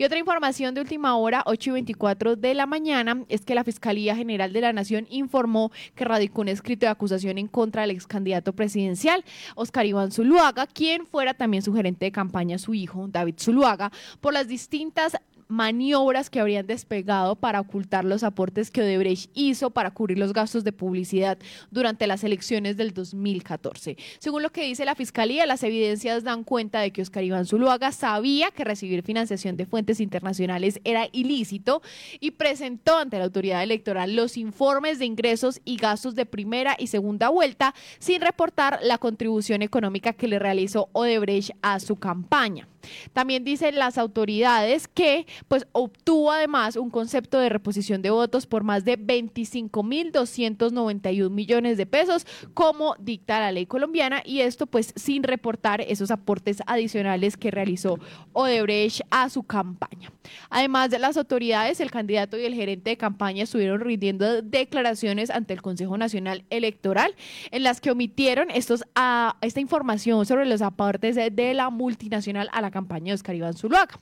Y otra información de última hora, 8 y 24 de la mañana, es que la Fiscalía General de la Nación informó que radicó un escrito de acusación en contra del ex candidato presidencial, Oscar Iván Zuluaga, quien fuera también su gerente de campaña, su hijo, David Zuluaga, por las distintas maniobras que habrían despegado para ocultar los aportes que Odebrecht hizo para cubrir los gastos de publicidad durante las elecciones del 2014. Según lo que dice la Fiscalía, las evidencias dan cuenta de que Oscar Iván Zuluaga sabía que recibir financiación de fuentes internacionales era ilícito y presentó ante la autoridad electoral los informes de ingresos y gastos de primera y segunda vuelta sin reportar la contribución económica que le realizó Odebrecht a su campaña. También dicen las autoridades que pues obtuvo además un concepto de reposición de votos por más de 25.291 millones de pesos como dicta la ley colombiana y esto pues sin reportar esos aportes adicionales que realizó Odebrecht a su campaña. Además de las autoridades, el candidato y el gerente de campaña estuvieron rindiendo declaraciones ante el Consejo Nacional Electoral en las que omitieron estos, a, esta información sobre los aportes de, de la multinacional a la campaña de Oscar Iván Zuluaga.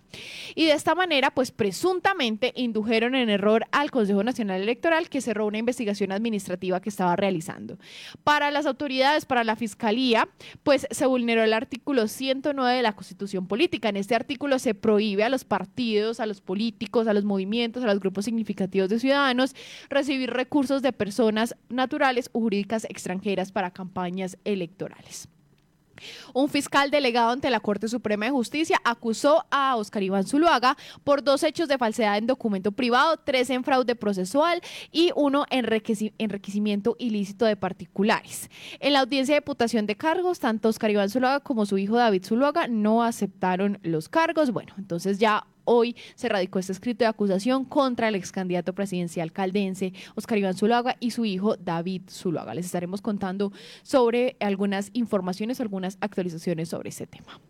Y de esta manera, pues presuntamente indujeron en error al Consejo Nacional Electoral que cerró una investigación administrativa que estaba realizando. Para las autoridades, para la Fiscalía, pues se vulneró el artículo 109 de la Constitución Política. En este artículo se prohíbe a los partidos, a los políticos, a los movimientos, a los grupos significativos de ciudadanos recibir recursos de personas naturales o jurídicas extranjeras para campañas electorales. Un fiscal delegado ante la Corte Suprema de Justicia acusó a Oscar Iván Zuluaga por dos hechos de falsedad en documento privado, tres en fraude procesual y uno en enriquecimiento ilícito de particulares. En la audiencia de deputación de cargos, tanto Oscar Iván Zuluaga como su hijo David Zuluaga no aceptaron los cargos. Bueno, entonces ya hoy se radicó este escrito de acusación contra el ex candidato presidencial caldense Oscar Iván Zuluaga y su hijo David Zuluaga. Les estaremos contando sobre algunas informaciones, algunas actualizaciones sobre ese tema.